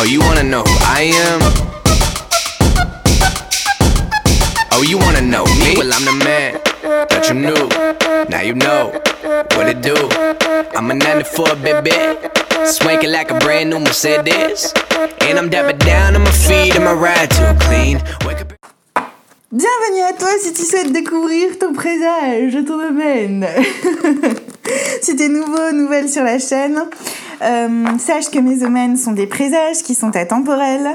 Oh, you wanna know who I am? Oh, you wanna know me? Well, I'm the man that you knew. Now you know what it do. I'm a 94 baby. Swanking like a brand new Mercedes. And I'm dapping down on my feet and my ride too clean. Wake up. Bienvenue à toi si tu souhaites découvrir ton présage, ton domaine. si t'es nouveau, nouvelle sur la chaîne, euh, sache que mes domaines sont des présages qui sont atemporels,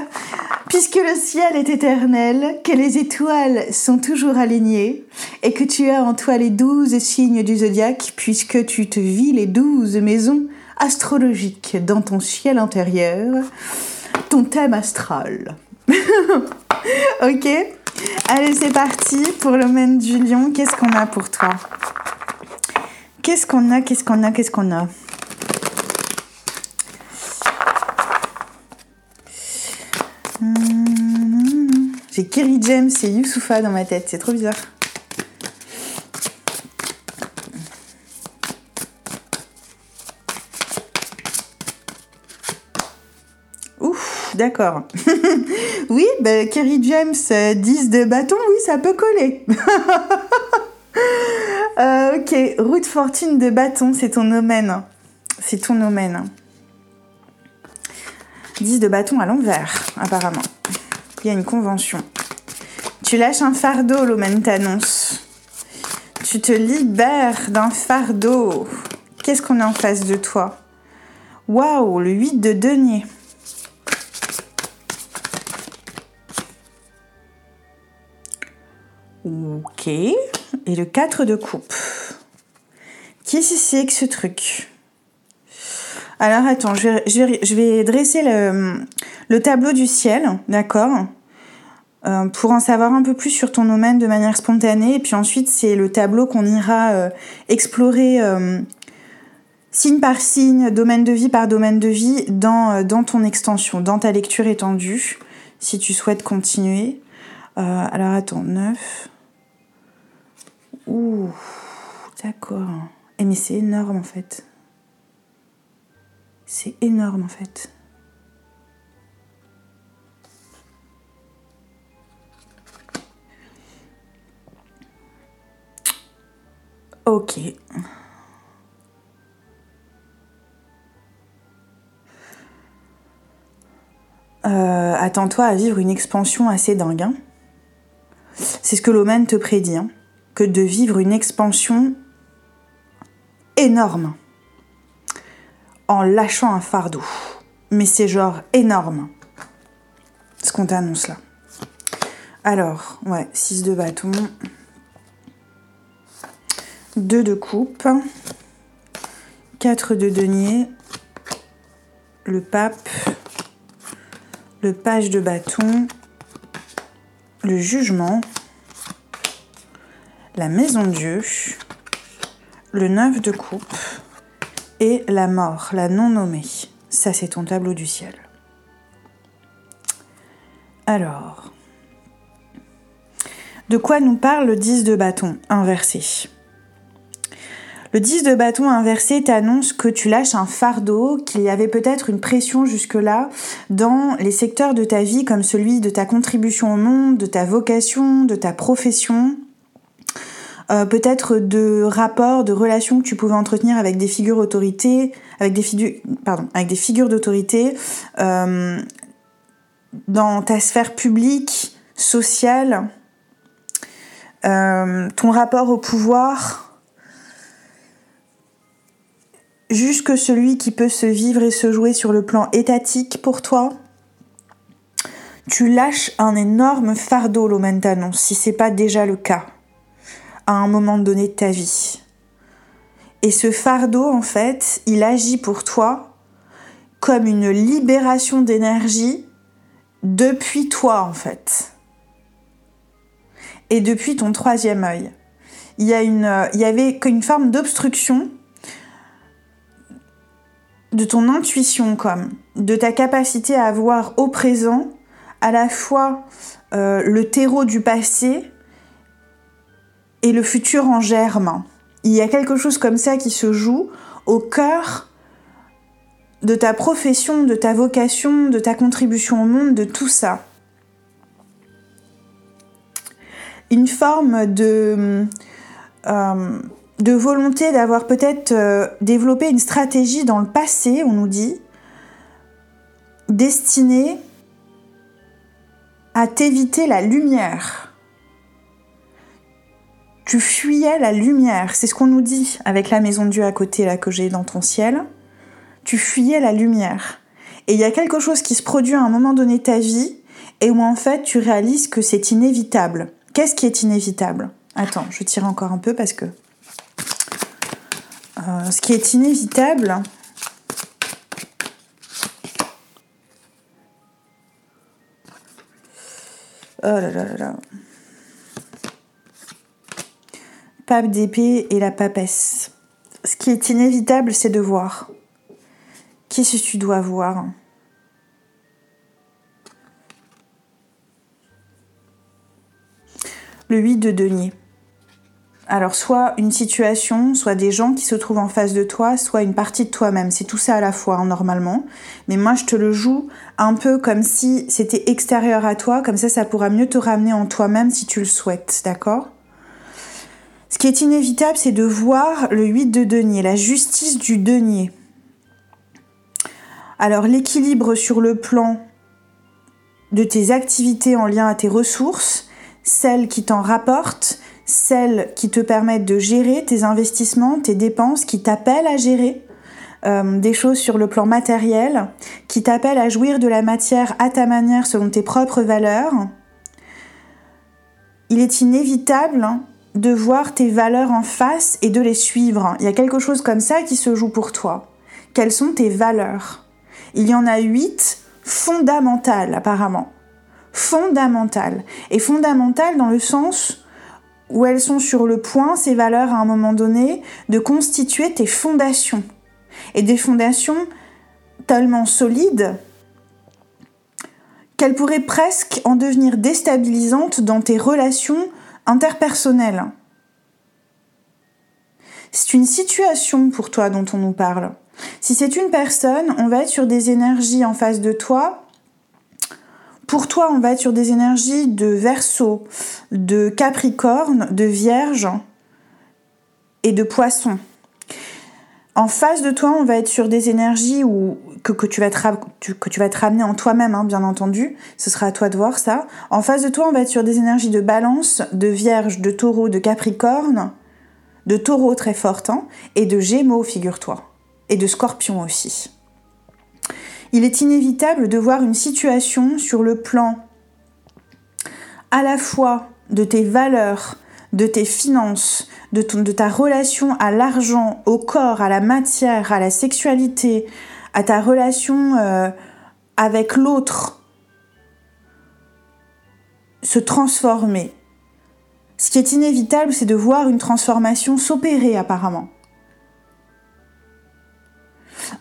puisque le ciel est éternel, que les étoiles sont toujours alignées, et que tu as en toi les douze signes du zodiaque, puisque tu te vis les douze maisons astrologiques dans ton ciel intérieur, ton thème astral. ok? Allez, c'est parti pour le domaine du lion. Qu'est-ce qu'on a pour toi? Qu'est-ce qu'on a? Qu'est-ce qu'on a? Qu'est-ce qu'on a? Kerry James et Youssoufa dans ma tête, c'est trop bizarre. Ouf, d'accord. oui, bah, Kerry James, 10 euh, de bâton, oui, ça peut coller. Euh, ok, route fortune de bâton, c'est ton domaine. C'est ton domaine. 10 de bâton à l'envers, apparemment. Il y a une convention. Tu lâches un fardeau, l'omen t'annonce. Tu te libères d'un fardeau. Qu'est-ce qu'on a en face de toi? Waouh, le 8 de denier. Ok. Et le 4 de coupe. Qu'est-ce que c'est que ce truc? Alors attends, je vais, dresser le, tableau du ciel, d'accord? Euh, Pour en savoir un peu plus sur ton domaine de manière spontanée. Et puis ensuite, c'est le tableau qu'on ira euh, explorer euh, signe par signe, domaine de vie par domaine de vie dans, dans ton extension, dans ta lecture étendue, si tu souhaites continuer. alors attends, 9. Ouh, d'accord. Et eh, mais c'est énorme en fait. C'est énorme en fait. Ok. Euh, attends-toi à vivre une expansion assez dingue. Hein. C'est ce que l'Omen te prédit. Hein que de vivre une expansion énorme en lâchant un fardeau. Mais c'est genre énorme ce qu'on t'annonce là. Alors, ouais, 6 de bâton, 2 de coupe, 4 de denier, le pape, le page de bâton, le jugement, la maison Dieu, le neuf de coupe et la mort, la non nommée. Ça, c'est ton tableau du ciel. Alors, de quoi nous parle le 10 de bâton? Inversé Le 10 de bâton inversé t'annonce que tu lâches un fardeau, qu'il y avait peut-être une pression jusque-là dans les secteurs de ta vie comme celui de ta contribution au monde, de ta vocation, de ta profession, euh, peut-être de rapports, de relations que tu pouvais entretenir avec des figures avec des figures, avec des figures d'autorité euh, dans ta sphère publique, sociale, euh, ton rapport au pouvoir, jusque celui qui peut se vivre et se jouer sur le plan étatique pour toi. Tu lâches un énorme fardeau, Lomentanon, si c'est pas déjà le cas à un moment donné de ta vie. Et ce fardeau, en fait, il agit pour toi comme une libération d'énergie depuis toi, en fait. Et depuis ton troisième œil. Il y, une, il y avait qu'une forme d'obstruction de ton intuition, comme de ta capacité à avoir au présent à la fois euh, le terreau du passé et le futur en germe. Il y a quelque chose comme ça qui se joue au cœur de ta profession, de ta vocation, de ta contribution au monde, de tout ça. Une forme de, euh, de volonté d'avoir peut-être euh, développé une stratégie dans le passé, on nous dit, destinée à t'éviter la lumière. Tu fuyais la lumière, c'est ce qu'on nous dit avec la maison de Dieu à côté là que j'ai dans ton ciel. Tu fuyais la lumière. Et il y a quelque chose qui se produit à un moment donné de ta vie et où en fait tu réalises que c'est inévitable. Qu'est-ce qui est inévitable? Attends, je tire encore un peu parce que euh, ce qui est inévitable, Oh là là là là. Pape d'épée et la papesse. Ce qui est inévitable, c'est de voir. Qu'est-ce que tu dois voir? Le 8 de denier. Alors soit une situation, soit des gens qui se trouvent en face de toi, soit une partie de toi-même. C'est tout ça à la fois, hein, normalement. Mais moi, je te le joue un peu comme si c'était extérieur à toi, comme ça, ça pourra mieux te ramener en toi-même si tu le souhaites, d'accord? Ce qui est inévitable, c'est de voir le 8 de denier, la justice du denier. Alors l'équilibre sur le plan de tes activités en lien à tes ressources, celles qui t'en rapportent, celles qui te permettent de gérer tes investissements, tes dépenses, qui t'appellent à gérer euh, des choses sur le plan matériel, qui t'appellent à jouir de la matière à ta manière selon tes propres valeurs. Il est inévitable de voir tes valeurs en face et de les suivre. Il y a quelque chose comme ça qui se joue pour toi. Quelles sont tes valeurs? Il y en a huit fondamentales apparemment. Fondamentales. Et fondamentales dans le sens où elles sont sur le point, ces valeurs, à un moment donné, de constituer tes fondations. Et des fondations tellement solides qu'elles pourraient presque en devenir déstabilisantes dans tes relations interpersonnelles. C'est une situation pour toi dont on nous parle. Si c'est une personne, on va être sur des énergies en face de toi pour toi, on va être sur des énergies de verso, de capricorne, de vierge et de poisson. En face de toi, on va être sur des énergies où, que, tu vas te, ramener en toi-même, hein, bien entendu. Ce sera à toi de voir ça. En face de toi, on va être sur des énergies de balance, de vierge, de taureau, de capricorne, de taureau très fort, hein, et de gémeaux, figure-toi. Et de scorpion aussi il est inévitable de voir une situation sur le plan à la fois de tes valeurs, de tes finances, de, ta relation à l'argent, au corps, à la matière, à la sexualité, à ta relation euh, avec l'autre, se transformer. Ce qui est inévitable, c'est de voir une transformation s'opérer apparemment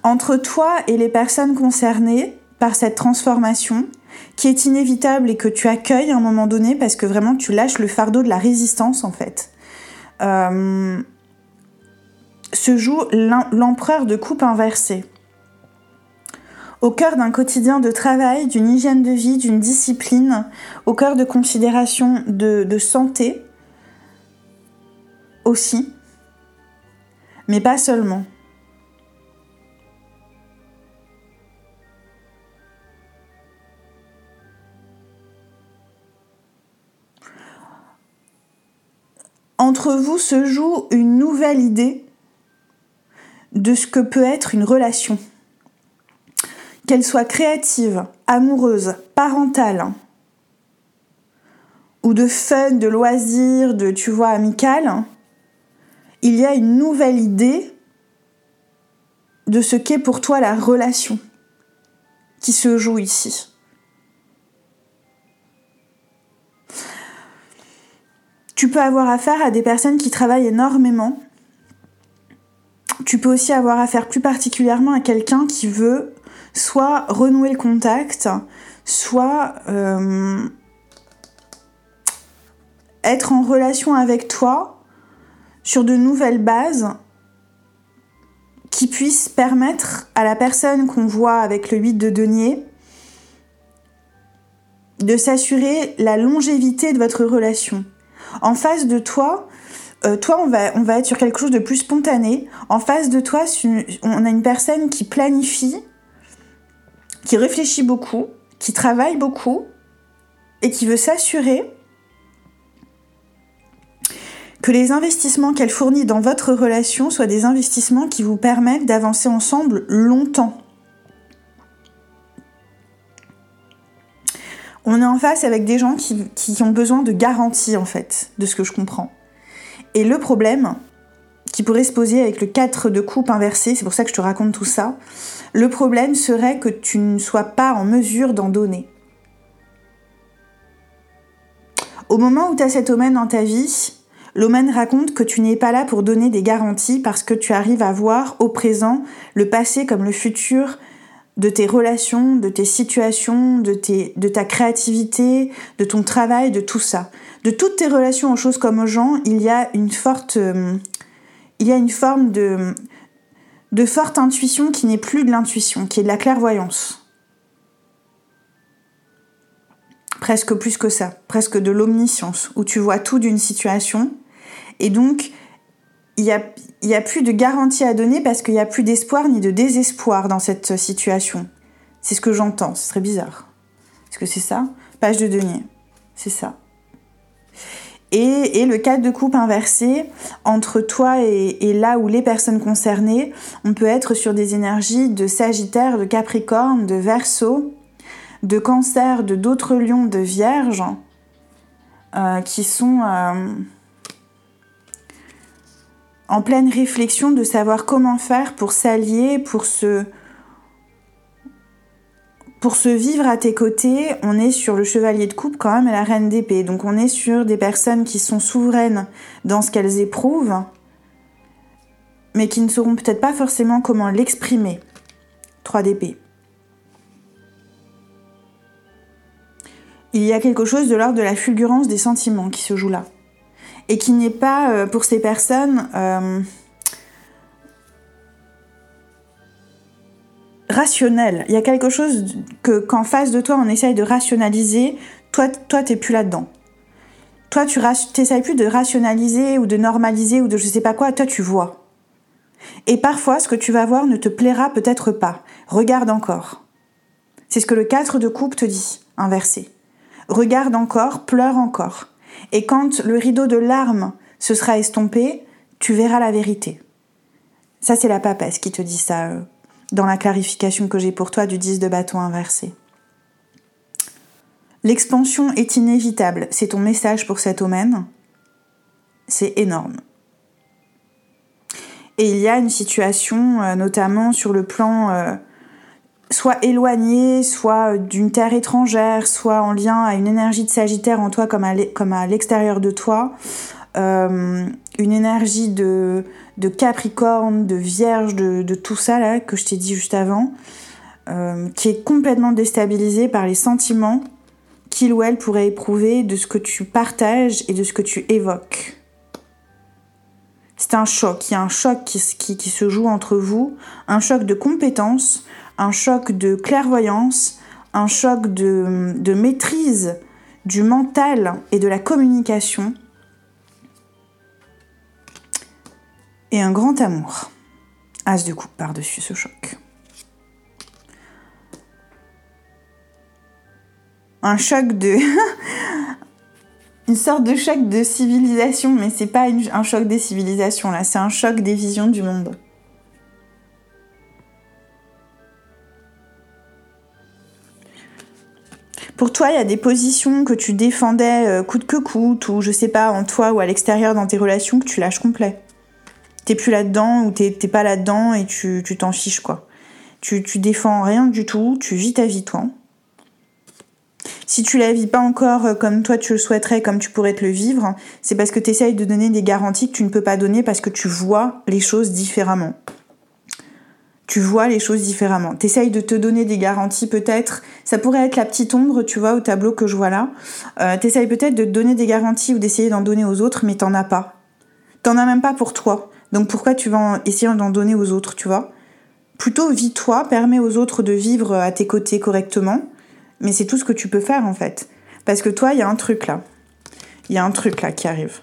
entre toi et les personnes concernées par cette transformation qui est inévitable et que tu accueilles à un moment donné parce que vraiment tu lâches le fardeau de la résistance en fait. Euh, se joue l'empereur de coupe inversée. Au cœur d'un quotidien de travail, d'une hygiène de vie, d'une discipline, au cœur de considérations de santé aussi, mais pas seulement. Vous se joue une nouvelle idée de ce que peut être une relation. Qu'elle soit créative, amoureuse, parentale, ou de fun, de loisir, de, tu vois, amical, il y a une nouvelle idée de ce qu'est pour toi la relation qui se joue ici. Tu peux avoir affaire à des personnes qui travaillent énormément. Tu peux aussi avoir affaire plus particulièrement à quelqu'un qui veut soit renouer le contact, soit euh, être en relation avec toi sur de nouvelles bases qui puisse permettre à la personne qu'on voit avec le 8 de denier de s'assurer la longévité de votre relation. En face de toi, euh, toi, on va, on va être sur quelque chose de plus spontané. En face de toi, on a une personne qui planifie, qui réfléchit beaucoup, qui travaille beaucoup et qui veut s'assurer que les investissements qu'elle fournit dans votre relation soient des investissements qui vous permettent d'avancer ensemble longtemps. On est en face avec des gens qui, ont besoin de garanties en fait, de ce que je comprends. Et le problème qui pourrait se poser avec le 4 de coupe inversé, c'est pour ça que je te raconte tout ça, le problème serait que tu ne sois pas en mesure d'en donner. Au moment où tu as cet omen dans ta vie, l'omen raconte que tu n'es pas là pour donner des garanties parce que tu arrives à voir au présent le passé comme le futur de tes relations, de tes situations, de, tes, de ta créativité, de ton travail, de tout ça de toutes tes relations aux choses comme aux gens, il y a une forte, euh, il y a une forme de, de forte intuition qui n'est plus de l'intuition, qui est de la clairvoyance. Presque plus que ça, presque de l'omniscience, où tu vois tout d'une situation. Et donc, il n'y a, y a plus de garantie à donner parce qu'il n'y a plus d'espoir ni de désespoir dans cette situation. C'est ce que j'entends, ce serait bizarre. Est-ce que c'est ça? Page de denier, c'est ça. Et, le cadre de coupe inversé, entre toi et, là où les personnes concernées, on peut être sur des énergies de Sagittaire, de Capricorne, de Verseau, de Cancer, de d'autres lions, de Vierge, euh, qui sont euh, en pleine réflexion de savoir comment faire pour s'allier, pour se pour se vivre à tes côtés, on est sur le chevalier de coupe quand même et la reine d'épée. Donc on est sur des personnes qui sont souveraines dans ce qu'elles éprouvent, mais qui ne sauront peut-être pas forcément comment l'exprimer. 3 d'épée. Il y a quelque chose de l'ordre de la fulgurance des sentiments qui se joue là. Et qui n'est pas, euh, pour ces personnes, euh, rationnel. Il y a quelque chose que qu'en face de toi, on essaye de rationaliser. Toi, toi, t'es plus là-dedans. Toi, tu n'essayes plus de rationaliser ou de normaliser ou de je sais pas quoi. Toi, tu vois. Et parfois, ce que tu vas voir ne te plaira peut-être pas. Regarde encore. C'est ce que le 4 de coupe te dit, inversé. Regarde encore, pleure encore. Et quand le rideau de larmes se sera estompé, tu verras la vérité. Ça, c'est la papesse qui te dit ça, euh, dans la clarification que j'ai pour toi du 10 de bâton inversé. L'expansion est inévitable, c'est ton message pour cet domaine. C'est énorme. Et il y a une situation, euh, notamment sur le plan euh, soit éloigné, soit d'une terre étrangère, soit en lien à une énergie de Sagittaire en toi comme à l'extérieur de toi, euh, une énergie de, Capricorne, de Vierge, de, tout ça que je t'ai dit juste avant, euh, qui est complètement déstabilisée par les sentiments qu'il ou elle pourrait éprouver de ce que tu partages et de ce que tu évoques. C'est un choc, il y a un choc qui, qui, se joue entre vous, un choc de compétence, un choc de clairvoyance, un choc de, maîtrise du mental et de la communication et un grand amour. As de coupe par-dessus ce choc. Un choc de. une sorte de choc de civilisation, mais c'est pas un choc des civilisations là, c'est un choc des visions du monde. Pour toi, il y a des positions que tu défendais euh, coûte que coûte, ou je sais pas, en toi ou à l'extérieur dans tes relations que tu lâches complet? T'es plus là-dedans ou t'es pas là-dedans et tu t'en fiches quoi. Tu, tu défends rien du tout, tu vis ta vie toi. Si tu la vis pas encore euh, comme toi tu le souhaiterais, comme tu pourrais te le vivre, c'est parce que tu essayes de donner des garanties que tu ne peux pas donner parce que tu vois les choses différemment. Tu vois les choses différemment. T'essayes de te donner des garanties peut-être. Ça pourrait être la petite ombre, tu vois, au tableau que je vois là. Euh, T'essayes peut-être de te donner des garanties ou d'essayer d'en donner aux autres, mais t'en as pas. T'en as même pas pour toi Donc pourquoi tu vas essayer d'en donner aux autres, tu vois? Plutôt vis-toi, permets aux autres de vivre à tes côtés correctement, mais c'est tout ce que tu peux faire en fait. Parce que toi, il y a un truc là. Il y a un truc là qui arrive.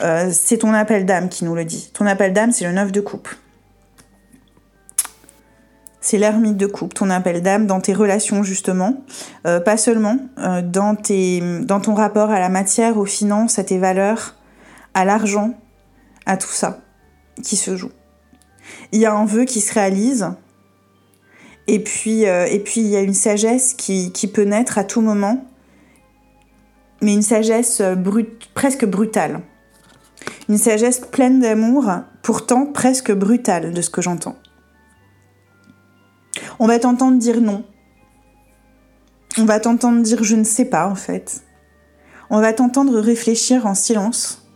Euh, c'est ton appel d'âme qui nous le dit. Ton appel d'âme, c'est le neuf de coupe. C'est l'ermite de coupe, ton appel d'âme dans tes relations justement, euh, pas seulement, euh, dans, ton rapport à la matière, aux finances, à tes valeurs, à l'argent, à tout ça qui se joue. Il y a un vœu qui se réalise, et puis, et puis il y a une sagesse qui, qui peut naître à tout moment, mais une sagesse presque brutale. Une sagesse pleine d'amour, pourtant presque brutale de ce que j'entends. On va t'entendre dire non. On va t'entendre dire je ne sais pas en fait. On va t'entendre réfléchir en silence.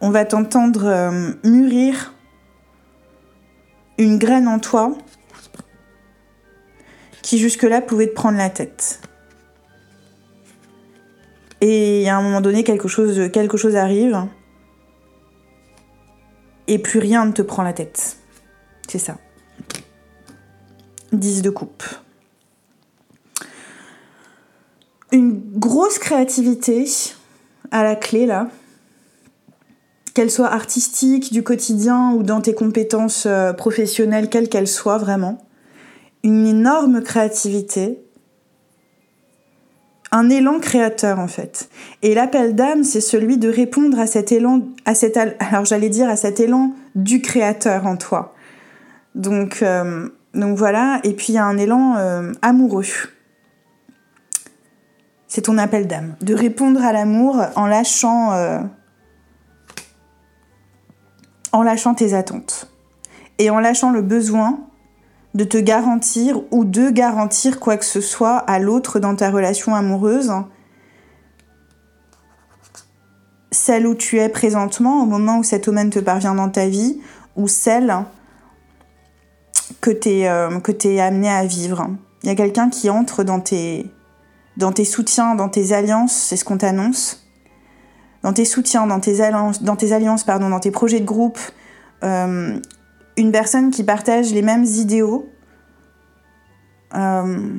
On va t'entendre euh, mûrir une graine en toi qui jusque-là pouvait te prendre la tête. Et à un moment donné, quelque chose, quelque chose arrive. Et plus rien ne te prend la tête. C'est ça. 10 de coupe. Une grosse créativité à la clé là. Qu'elle soit artistique, du quotidien ou dans tes compétences euh, professionnelles, quelles qu'elles soient vraiment. Une énorme créativité un élan créateur en fait. Et l'appel d'âme, c'est celui de répondre à cet élan, à cet, alors j'allais dire à cet élan du créateur en toi. Donc, euh, donc voilà, et puis il y a un élan euh, amoureux. C'est ton appel d'âme, de répondre à l'amour en lâchant, euh, en lâchant tes attentes et en lâchant le besoin de te garantir ou de garantir quoi que ce soit à l'autre dans ta relation amoureuse. Celle où tu es présentement au moment où cet homme te parvient dans ta vie ou celle que tu es, euh, amené à vivre. Il y a quelqu'un qui entre dans tes, dans tes soutiens, dans tes alliances, c'est ce qu'on t'annonce. Dans tes soutiens, dans tes alliances, dans tes alliances, pardon, dans tes projets de groupe, euh, une personne qui partage les mêmes idéaux. Euh,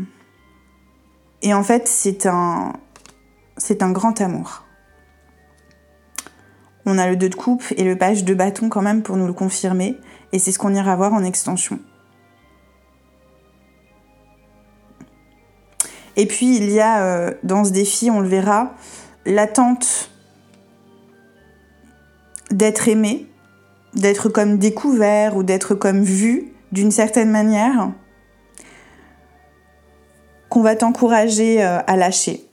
et en fait, c'est un, c'est un grand amour. On a le 2 de coupe et le page de bâton quand même pour nous le confirmer. Et c'est ce qu'on ira voir en extension. Et puis il y a euh, dans ce défi, on le verra, l'attente d'être aimé, d'être comme découvert ou d'être comme vu d'une certaine manière qu'on va t'encourager euh, à lâcher.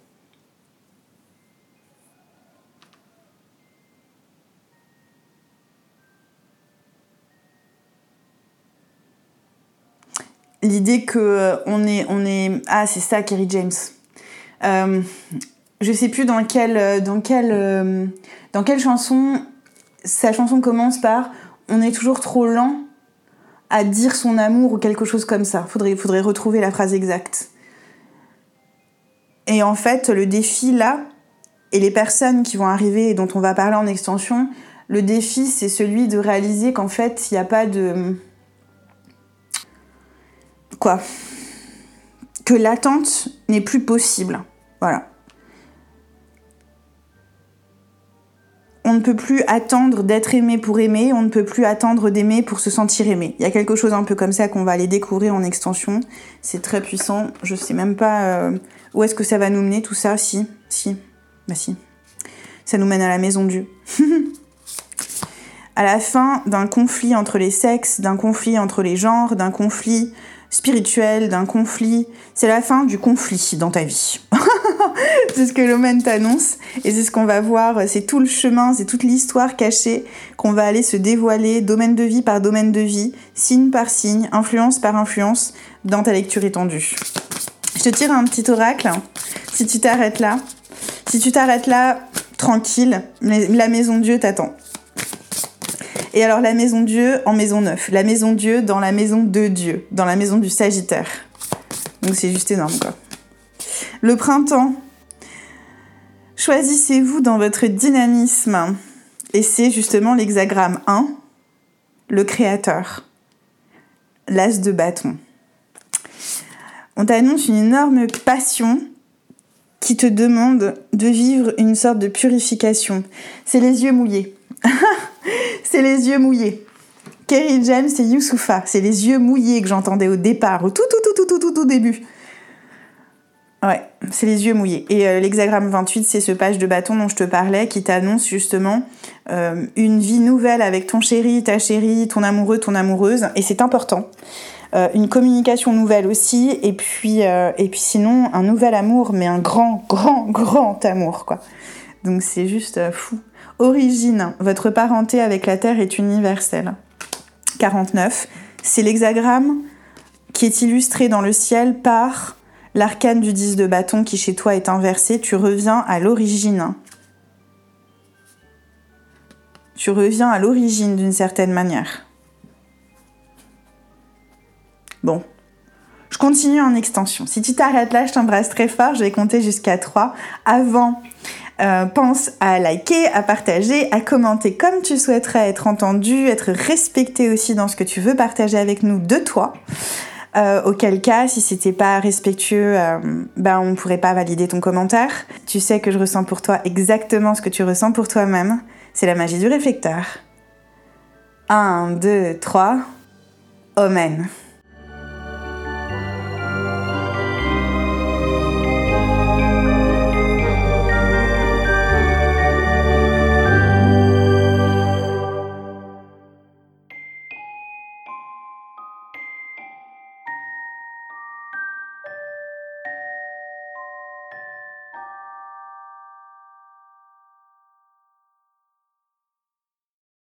L'idée que euh, on est, on est, ah c'est ça, Kerry James. Euh, je sais plus dans quelle, dans quelle, dans quelle chanson sa chanson commence par On est toujours trop lent à dire son amour ou quelque chose comme ça. Faudrait, faudrait retrouver la phrase exacte. Et en fait, le défi là, et les personnes qui vont arriver et dont on va parler en extension, le défi c'est celui de réaliser qu'en fait, il n'y a pas de. Quoi Que l'attente n'est plus possible. Voilà. on ne peut plus attendre d'être aimé pour aimer, on ne peut plus attendre d'aimer pour se sentir aimé. Il y a quelque chose un peu comme ça qu'on va aller découvrir en extension. C'est très puissant. Je sais même pas euh, où est-ce que ça va nous mener tout ça. Si, si, bah si. Ça nous mène à la maison Dieu. à la fin d'un conflit entre les sexes, d'un conflit entre les genres, d'un conflit spirituel, d'un conflit. C'est la fin du conflit dans ta vie. c'est ce que l'Omen t'annonce et c'est ce qu'on va voir. C'est tout le chemin, c'est toute l'histoire cachée qu'on va aller se dévoiler domaine de vie par domaine de vie, signe par signe, influence par influence dans ta lecture étendue. Je te tire un petit oracle. Si tu t'arrêtes là, si tu t'arrêtes là, tranquille, la maison Dieu t'attend. Et alors la maison Dieu en maison 9, la maison Dieu dans la maison de Dieu, dans la maison du Sagittaire. Donc c'est juste énorme quoi. Le printemps. Choisissez-vous dans votre dynamisme Et c'est justement l'hexagramme 1, le créateur, l'as de bâton. On t'annonce une énorme passion qui te demande de vivre une sorte de purification. C'est les yeux mouillés. c'est les yeux mouillés. Kerry James et Youssoufa, c'est les yeux mouillés que j'entendais au départ, au tout tout tout tout tout tout, tout début. Ouais, c'est les yeux mouillés. Et euh, l'hexagramme 28, c'est ce page de bâton dont je te parlais qui t'annonce justement euh, une vie nouvelle avec ton chéri, ta chérie, ton amoureux, ton amoureuse. Et c'est important. Euh, une communication nouvelle aussi. Et puis, et puis sinon, un nouvel amour, mais un grand, grand, grand amour, quoi. Donc c'est juste fou. Origine, votre parenté avec la Terre est universelle. 49, c'est l'hexagramme qui est illustré dans le ciel par l'arcane du 10 de bâton qui chez toi est inversé, tu reviens à l'origine. Tu reviens à l'origine d'une certaine manière. Bon. Je continue en extension. Si tu t'arrêtes là, je t'embrasse très fort. Je vais compter jusqu'à 3. Avant, euh, pense à liker, à partager, à commenter comme tu souhaiterais être entendu, être respecté aussi dans ce que tu veux partager avec nous de toi. Euh, auquel cas, si c'était pas respectueux, euh, ben on pourrait pas valider ton commentaire. Tu sais que je ressens pour toi exactement ce que tu ressens pour toi-même. C'est la magie du réflecteur. 1, 2, 3. Amen.